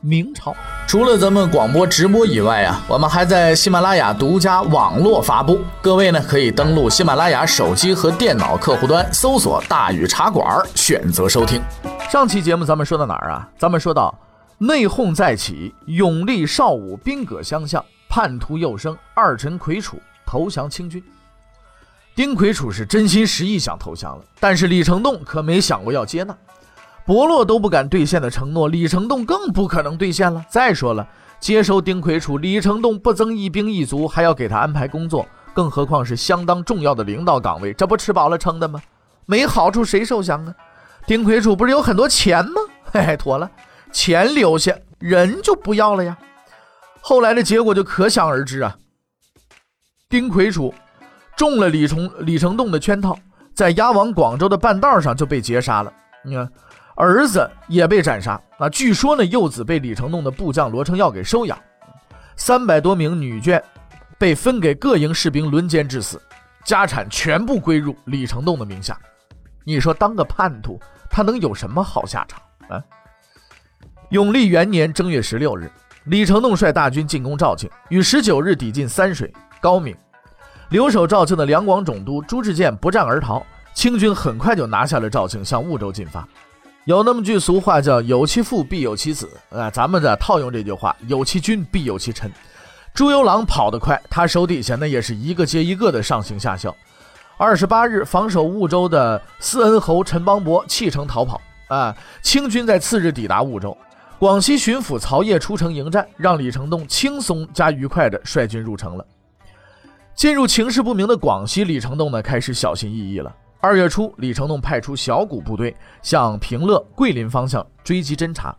明朝除了咱们广播直播以外啊，我们还在喜马拉雅独家网络发布。各位呢可以登录喜马拉雅手机和电脑客户端，搜索“大禹茶馆”，选择收听。上期节目咱们说到哪儿啊？咱们说到内讧再起，永历少武兵戈相向，叛徒又生，二臣魁楚投降清军。丁魁楚是真心实意想投降了，但是李成栋可没想过要接纳。伯洛都不敢兑现的承诺，李成栋更不可能兑现了。再说了，接收丁魁楚，李成栋不增一兵一卒，还要给他安排工作，更何况是相当重要的领导岗位，这不吃饱了撑的吗？没好处谁受降啊？丁魁楚不是有很多钱吗？嘿 嘿，妥了，钱留下，人就不要了呀。后来的结果就可想而知啊。丁魁楚中了李崇李成栋的圈套，在押往广州的半道上就被劫杀了。你看。儿子也被斩杀啊！据说呢，幼子被李成栋的部将罗成耀给收养，三百多名女眷被分给各营士兵轮奸致死，家产全部归入李成栋的名下。你说当个叛徒，他能有什么好下场啊？永历元年正月十六日，李成栋率大军进攻肇庆，于十九日抵近三水、高明。留守肇庆的两广总督朱志健不战而逃，清军很快就拿下了肇庆，向婺州进发。有那么句俗话叫“有其父必有其子”，啊，咱们这套用这句话，“有其君必有其臣”。朱由榔跑得快，他手底下那也是一个接一个的上行下效。二十八日，防守婺州的思恩侯陈邦伯弃城逃跑，啊，清军在次日抵达婺州，广西巡抚曹烨出城迎战，让李成栋轻松加愉快地率军入城了。进入情势不明的广西，李成栋呢开始小心翼翼了。二月初，李成栋派出小股部队向平乐、桂林方向追击侦察。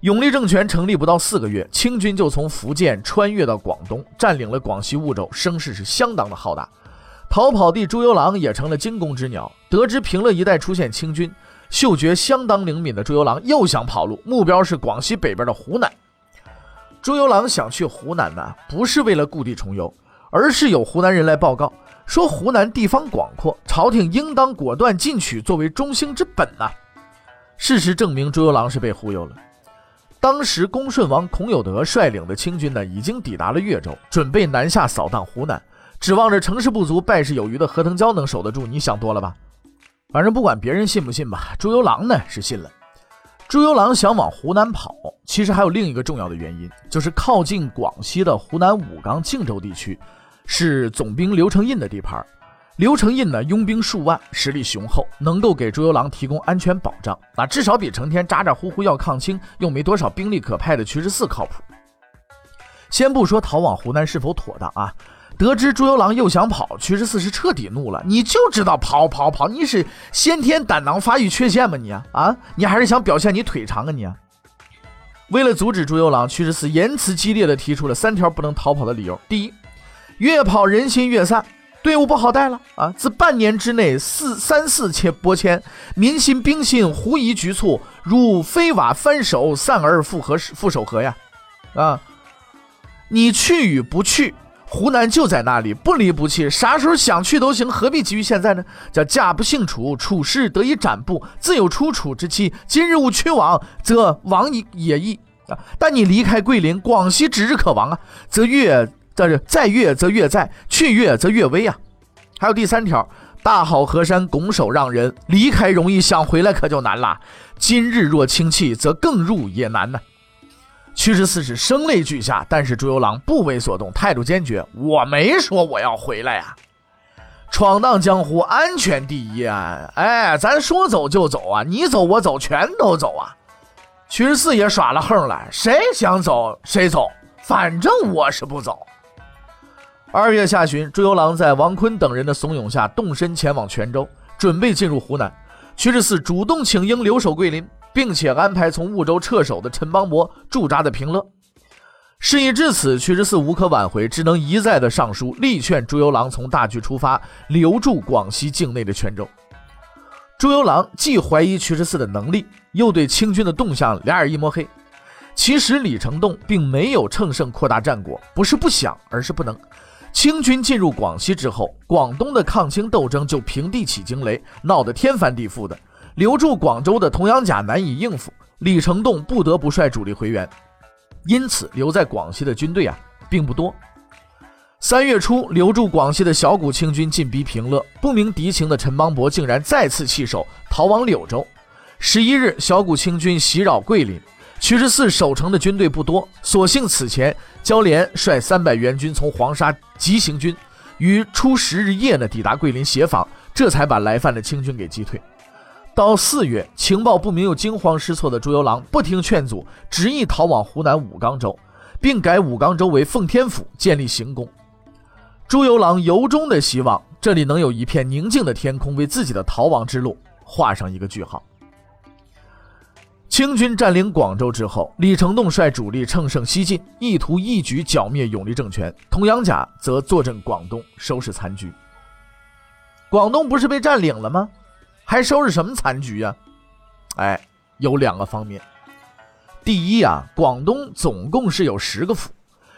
永历政权成立不到四个月，清军就从福建穿越到广东，占领了广西梧州，声势是相当的浩大。逃跑地朱由榔也成了惊弓之鸟。得知平乐一带出现清军，嗅觉相当灵敏的朱由榔又想跑路，目标是广西北边的湖南。朱由榔想去湖南呢，不是为了故地重游，而是有湖南人来报告。说湖南地方广阔，朝廷应当果断进取，作为中兴之本呐。事实证明，朱由榔是被忽悠了。当时，恭顺王孔有德率领的清军呢，已经抵达了越州，准备南下扫荡湖南，指望着成事不足败事有余的何腾蛟能守得住。你想多了吧？反正不管别人信不信吧，朱由榔呢是信了。朱由榔想往湖南跑，其实还有另一个重要的原因，就是靠近广西的湖南武冈、靖州地区。是总兵刘承印的地盘，刘承印呢拥兵数万，实力雄厚，能够给朱由榔提供安全保障，啊，至少比成天咋咋呼呼要抗清又没多少兵力可派的屈十四靠谱。先不说逃往湖南是否妥当啊，得知朱由榔又想跑，屈十四是彻底怒了。你就知道跑跑跑，你是先天胆囊发育缺陷吗？你啊啊，你还是想表现你腿长啊你？为了阻止朱由榔，屈十四言辞激烈的提出了三条不能逃跑的理由。第一。越跑人心越散，队伍不好带了啊！自半年之内四三四千拨迁，民心兵心狐疑局促，如飞瓦翻手，散而复合复守何呀？啊！你去与不去，湖南就在那里，不离不弃，啥时候想去都行，何必急于现在呢？叫家不幸楚，楚师得以展布，自有出楚之期。今日勿去往，则亡也易啊！但你离开桂林，广西指日可亡啊，则越。这是在越则越在，去越则越危啊！还有第三条，大好河山拱手让人，离开容易，想回来可就难了。今日若轻弃，则更入也难呢。屈十四是声泪俱下，但是朱由榔不为所动，态度坚决。我没说我要回来呀，闯荡江湖，安全第一啊！哎，咱说走就走啊，你走我走，全都走啊！屈十四也耍了横了，谁想走谁走，反正我是不走。二月下旬，朱由榔在王坤等人的怂恿下，动身前往泉州，准备进入湖南。屈十四主动请缨留守桂林，并且安排从婺州撤守的陈邦伯驻扎在平乐。事已至此，屈十四无可挽回，只能一再的上书，力劝朱由榔从大局出发，留住广西境内的泉州。朱由榔既怀疑屈十四的能力，又对清军的动向两眼一抹黑。其实李成栋并没有乘胜扩大战果，不是不想，而是不能。清军进入广西之后，广东的抗清斗争就平地起惊雷，闹得天翻地覆的。留住广州的童养甲难以应付，李成栋不得不率主力回援。因此，留在广西的军队啊，并不多。三月初，留住广西的小股清军进逼平乐，不明敌情的陈邦博竟然再次弃守，逃往柳州。十一日，小股清军袭扰桂林。屈十四守城的军队不多，所幸此前焦连率三百援军从黄沙急行军，于初十日夜呢抵达桂林协防，这才把来犯的清军给击退。到四月，情报不明又惊慌失措的朱由榔不听劝阻，执意逃往湖南武冈州，并改武冈州为奉天府，建立行宫。朱由榔由衷的希望这里能有一片宁静的天空，为自己的逃亡之路画上一个句号。清军占领广州之后，李成栋率主力乘胜西进，意图一举剿灭永历政权。童养甲则坐镇广东，收拾残局。广东不是被占领了吗？还收拾什么残局呀？哎，有两个方面。第一啊，广东总共是有十个府，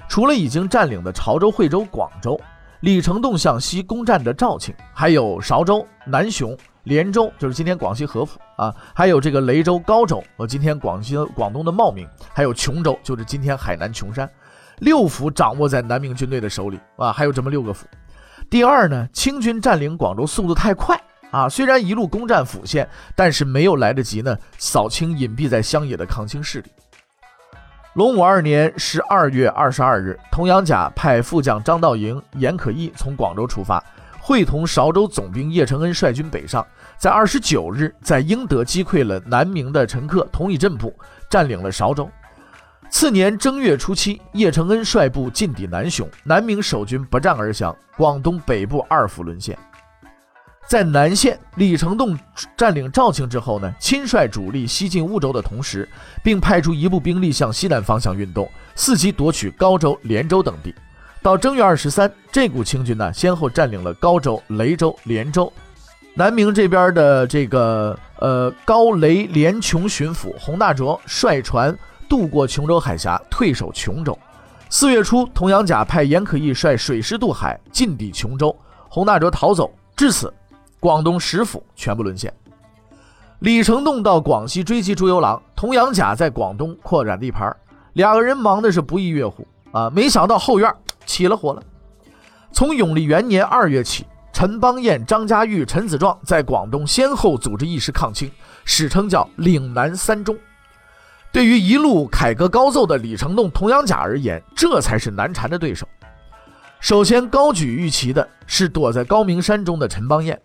除了已经占领的潮州、惠州、广州，李成栋向西攻占的肇庆，还有韶州、南雄。连州就是今天广西合府啊，还有这个雷州、高州和今天广西广东的茂名，还有琼州，就是今天海南琼山，六府掌握在南明军队的手里啊，还有这么六个府。第二呢，清军占领广州速度太快啊，虽然一路攻占府县，但是没有来得及呢扫清隐蔽在乡野的抗清势力。隆武二年十二月二十二日，童养甲派副将张道营、严可义从广州出发。会同韶州总兵叶承恩率军北上，在二十九日在英德击溃了南明的陈克同一阵部，占领了韶州。次年正月初七，叶承恩率部进抵南雄，南明守军不战而降，广东北部二府沦陷。在南线，李成栋占领肇庆之后呢，亲率主力西进婺州的同时，并派出一部兵力向西南方向运动，伺机夺取高州、连州等地。到正月二十三，这股清军呢，先后占领了高州、雷州、连州。南明这边的这个呃高雷连琼巡抚洪大卓率船渡过琼州海峡，退守琼州。四月初，童养甲派严可义率水师渡海，进抵琼州。洪大卓逃走，至此，广东十府全部沦陷。李成栋到广西追击朱由榔，童养甲在广东扩展地盘，两个人忙的是不亦乐乎啊！没想到后院。起了火了。从永历元年二月起，陈邦彦、张家玉、陈子壮在广东先后组织义士抗清，史称叫“岭南三中”。对于一路凯歌高奏的李成栋、童养甲而言，这才是难缠的对手。首先高举玉旗的是躲在高明山中的陈邦彦。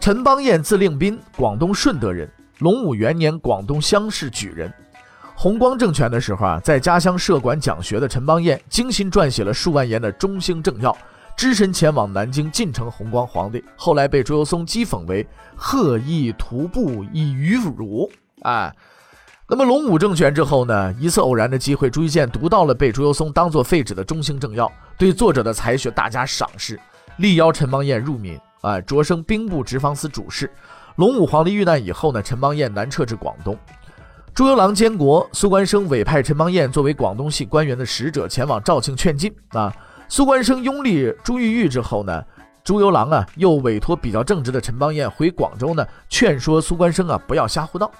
陈邦彦字令斌，广东顺德人，隆武元年广东乡试举人。弘光政权的时候啊，在家乡设馆讲学的陈邦彦精心撰写了数万言的中兴政要，只身前往南京进城弘光皇帝。后来被朱由崧讥讽为“鹤意徒步以愚辱”。哎，那么隆武政权之后呢，一次偶然的机会，朱一建读到了被朱由崧当作废纸的中兴政要，对作者的才学大加赏识，力邀陈邦彦入闽，啊，擢升兵部直方司主事。隆武皇帝遇难以后呢，陈邦彦南撤至广东。朱由榔监国，苏关生委派陈邦彦作为广东系官员的使者前往肇庆劝进。啊，苏关生拥立朱玉玉之后呢，朱由榔啊又委托比较正直的陈邦彦回广州呢，劝说苏关生啊不要瞎胡闹。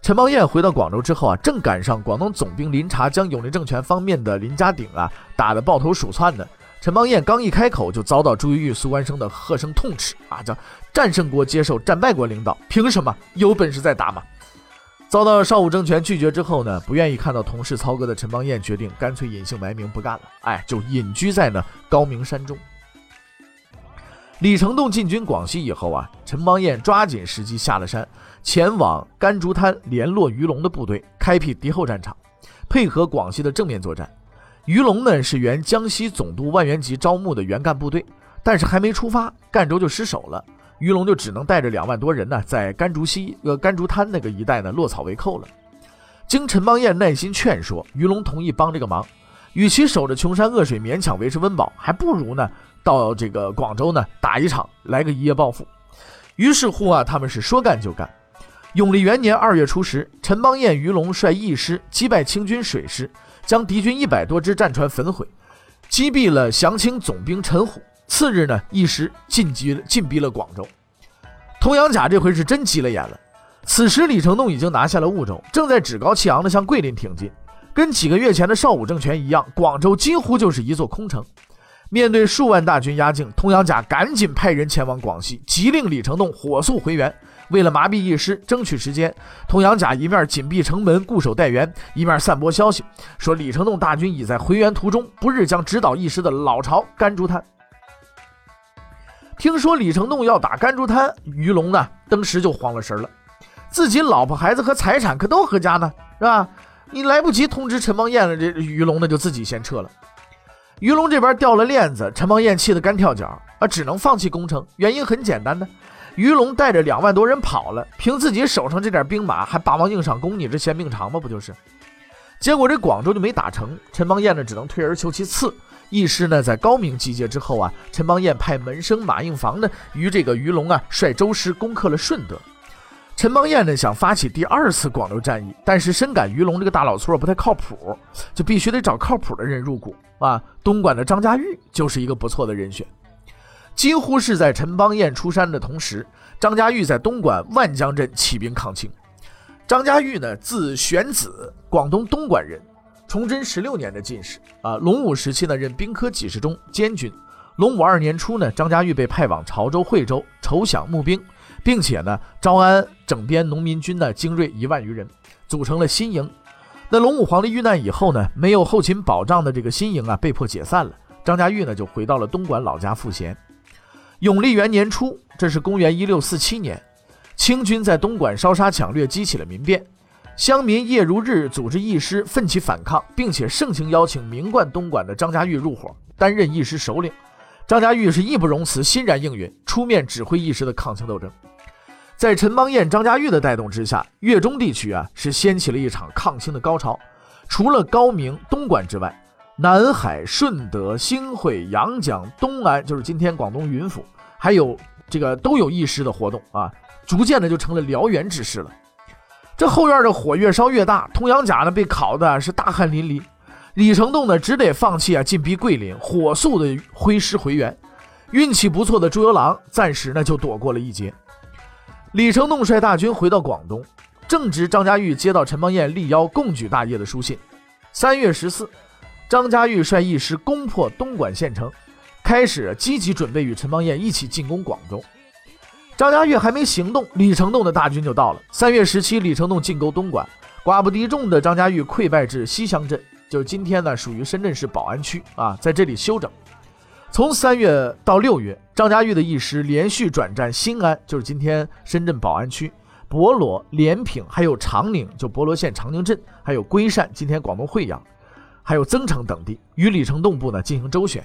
陈邦彦回到广州之后啊，正赶上广东总兵林察将永历政权方面的林家鼎啊打得抱头鼠窜呢。陈邦彦刚一开口，就遭到朱玉玉、苏关生的喝声痛斥啊，叫战胜国接受战败国领导，凭什么？有本事再打嘛！遭到邵武政权拒绝之后呢，不愿意看到同事操戈的陈邦彦决定干脆隐姓埋名不干了，哎，就隐居在呢高明山中。李成栋进军广西以后啊，陈邦彦抓紧时机下了山，前往甘竹滩联络于龙的部队，开辟敌后战场，配合广西的正面作战。于龙呢是原江西总督万元吉招募的原干部队，但是还没出发，赣州就失守了。于龙就只能带着两万多人呢，在甘竹溪、呃甘竹滩那个一带呢落草为寇了。经陈邦彦耐心劝说，于龙同意帮这个忙。与其守着穷山恶水勉强维持温饱，还不如呢到这个广州呢打一场，来个一夜暴富。于是乎啊，他们是说干就干。永历元年二月初十，陈邦彦、于龙率义师击败清军水师，将敌军一百多只战船焚毁，击毙了降清总兵陈虎。次日呢，一师进击进逼了广州。童养甲这回是真急了眼了。此时李成栋已经拿下了婺州，正在趾高气昂地向桂林挺进。跟几个月前的邵武政权一样，广州几乎就是一座空城。面对数万大军压境，童养甲赶紧派人前往广西，急令李成栋火速回援。为了麻痹义师，争取时间，童养甲一面紧闭城门，固守待援，一面散播消息，说李成栋大军已在回援途中，不日将直捣义师的老巢甘竹滩。听说李成栋要打甘竹滩，于龙呢，当时就慌了神了，自己老婆孩子和财产可都何家呢？是吧？你来不及通知陈邦彦了，这于龙呢就自己先撤了。于龙这边掉了链子，陈邦彦气得干跳脚啊，只能放弃攻城。原因很简单呢。于龙带着两万多人跑了，凭自己手上这点兵马还霸王硬上弓，你这嫌命长吗？不就是？结果这广州就没打成，陈邦彦呢只能退而求其次。义师呢在高明集结之后啊，陈邦彦派门生马应房呢与这个于龙啊率周师攻克了顺德。陈邦彦呢想发起第二次广州战役，但是深感于龙这个大老粗不太靠谱，就必须得找靠谱的人入股啊。东莞的张家玉就是一个不错的人选。几乎是在陈邦彦出山的同时，张家玉在东莞万江镇起兵抗清。张家玉呢，字玄子，广东东莞人，崇祯十六年的进士啊。隆武时期呢，任兵科给事中监军。隆武二年初呢，张家玉被派往潮州、惠州筹饷募兵，并且呢，招安整编农民军呢精锐一万余人，组成了新营。那隆武皇帝遇难以后呢，没有后勤保障的这个新营啊，被迫解散了。张家玉呢，就回到了东莞老家赋闲。永历元年初，这是公元一六四七年，清军在东莞烧杀抢掠，激起了民变。乡民夜如日组织义师奋起反抗，并且盛情邀请名冠东莞的张家玉入伙，担任义师首领。张家玉是义不容辞，欣然应允，出面指挥义师的抗清斗争。在陈邦彦、张家玉的带动之下，粤中地区啊是掀起了一场抗清的高潮。除了高明、东莞之外，南海、顺德、兴会、阳江、东安，就是今天广东云浮。还有这个都有义师的活动啊，逐渐的就成了燎原之势了。这后院的火越烧越大，童养甲呢被烤的是大汗淋漓，李成栋呢只得放弃啊，进逼桂林，火速的挥师回援。运气不错的朱由榔暂时呢就躲过了一劫。李成栋率大军回到广东，正值张家玉接到陈邦彦力邀共举大业的书信。三月十四，张家玉率义师攻破东莞县城。开始积极准备与陈邦彦一起进攻广州。张家玉还没行动，李成栋的大军就到了。三月十七，李成栋进攻东莞，寡不敌众的张家玉溃败至西乡镇，就是今天呢属于深圳市宝安区啊，在这里休整。从三月到六月，张家玉的一师连续转战新安，就是今天深圳宝安区、博罗、连平，还有长宁，就博罗县长宁镇，还有龟山，今天广东惠阳，还有增城等地，与李成栋部呢进行周旋。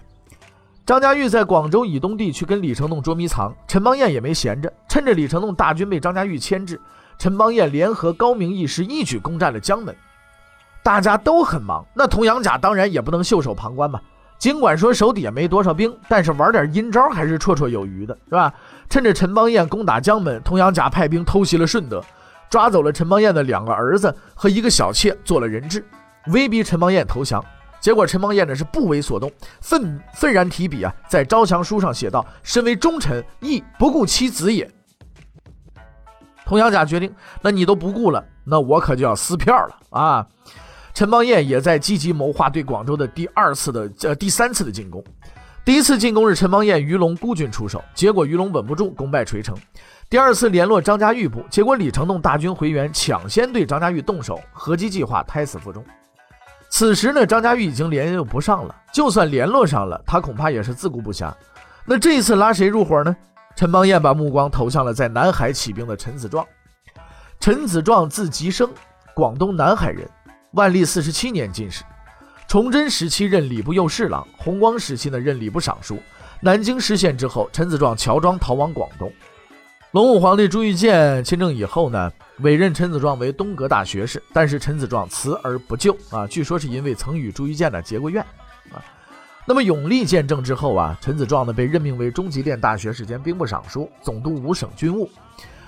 张家玉在广州以东地区跟李成栋捉迷藏，陈邦彦也没闲着，趁着李成栋大军被张家玉牵制，陈邦彦联合高明义师一举攻占了江门。大家都很忙，那童养甲当然也不能袖手旁观嘛。尽管说手底下没多少兵，但是玩点阴招还是绰绰有余的，是吧？趁着陈邦彦攻打江门，童养甲派兵偷袭了顺德，抓走了陈邦彦的两个儿子和一个小妾，做了人质，威逼陈邦彦投降。结果陈邦彦呢是不为所动，愤愤然提笔啊，在招降书上写道：“身为忠臣，亦不顾其子也。”童养甲决定，那你都不顾了，那我可就要撕票了啊！陈邦彦也在积极谋划对广州的第二次的呃第三次的进攻。第一次进攻是陈邦彦、于龙孤军出手，结果于龙稳不住，功败垂成。第二次联络张家玉部，结果李成栋大军回援，抢先对张家玉动手，合击计划胎死腹中。此时呢，张家玉已经联络不上了。就算联络上了，他恐怕也是自顾不暇。那这一次拉谁入伙呢？陈邦彦把目光投向了在南海起兵的陈子壮。陈子壮字吉生，广东南海人，万历四十七年进士。崇祯时期任礼部右侍郎，弘光时期呢任礼部尚书。南京失陷之后，陈子壮乔装逃往广东。隆武皇帝朱玉建亲政以后呢，委任陈子壮为东阁大学士，但是陈子壮辞而不就啊，据说是因为曾与朱玉建呢结过怨啊。那么永历建政之后啊，陈子壮呢被任命为中极殿大学士兼兵部尚书，总督五省军务。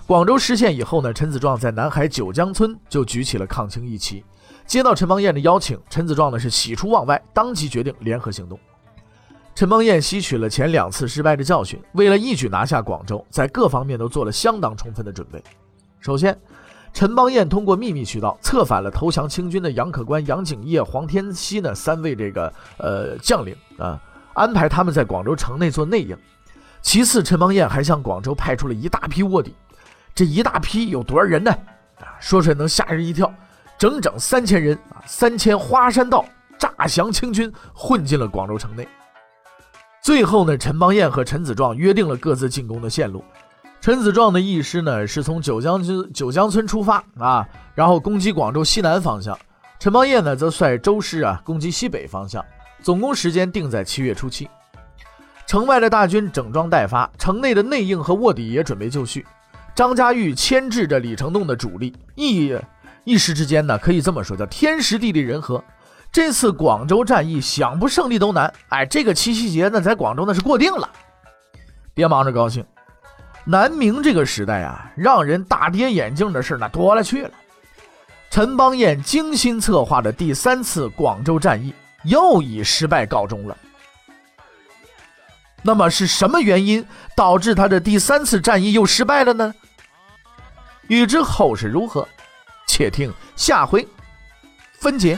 广州失陷以后呢，陈子壮在南海九江村就举起了抗清义旗。接到陈邦彦的邀请，陈子壮呢是喜出望外，当即决定联合行动。陈邦彦吸取了前两次失败的教训，为了一举拿下广州，在各方面都做了相当充分的准备。首先，陈邦彦通过秘密渠道策反了投降清军的杨可观、杨景业、黄天锡呢三位这个呃将领啊，安排他们在广州城内做内应。其次，陈邦彦还向广州派出了一大批卧底，这一大批有多少人呢？啊，说出来能吓人一跳，整整三千人啊！三千花山道诈降清军，混进了广州城内。最后呢，陈邦彦和陈子壮约定了各自进攻的线路。陈子壮的义师呢是从九江村九江村出发啊，然后攻击广州西南方向；陈邦彦呢则率周师啊攻击西北方向。总攻时间定在七月初七。城外的大军整装待发，城内的内应和卧底也准备就绪。张家玉牵制着李成栋的主力，一一时之间呢，可以这么说，叫天时地利人和。这次广州战役想不胜利都难，哎，这个七夕节呢，在广州那是过定了，别忙着高兴。南明这个时代啊，让人大跌眼镜的事那多了去了。陈邦彦精心策划的第三次广州战役又以失败告终了。那么是什么原因导致他的第三次战役又失败了呢？欲知后事如何，且听下回分解。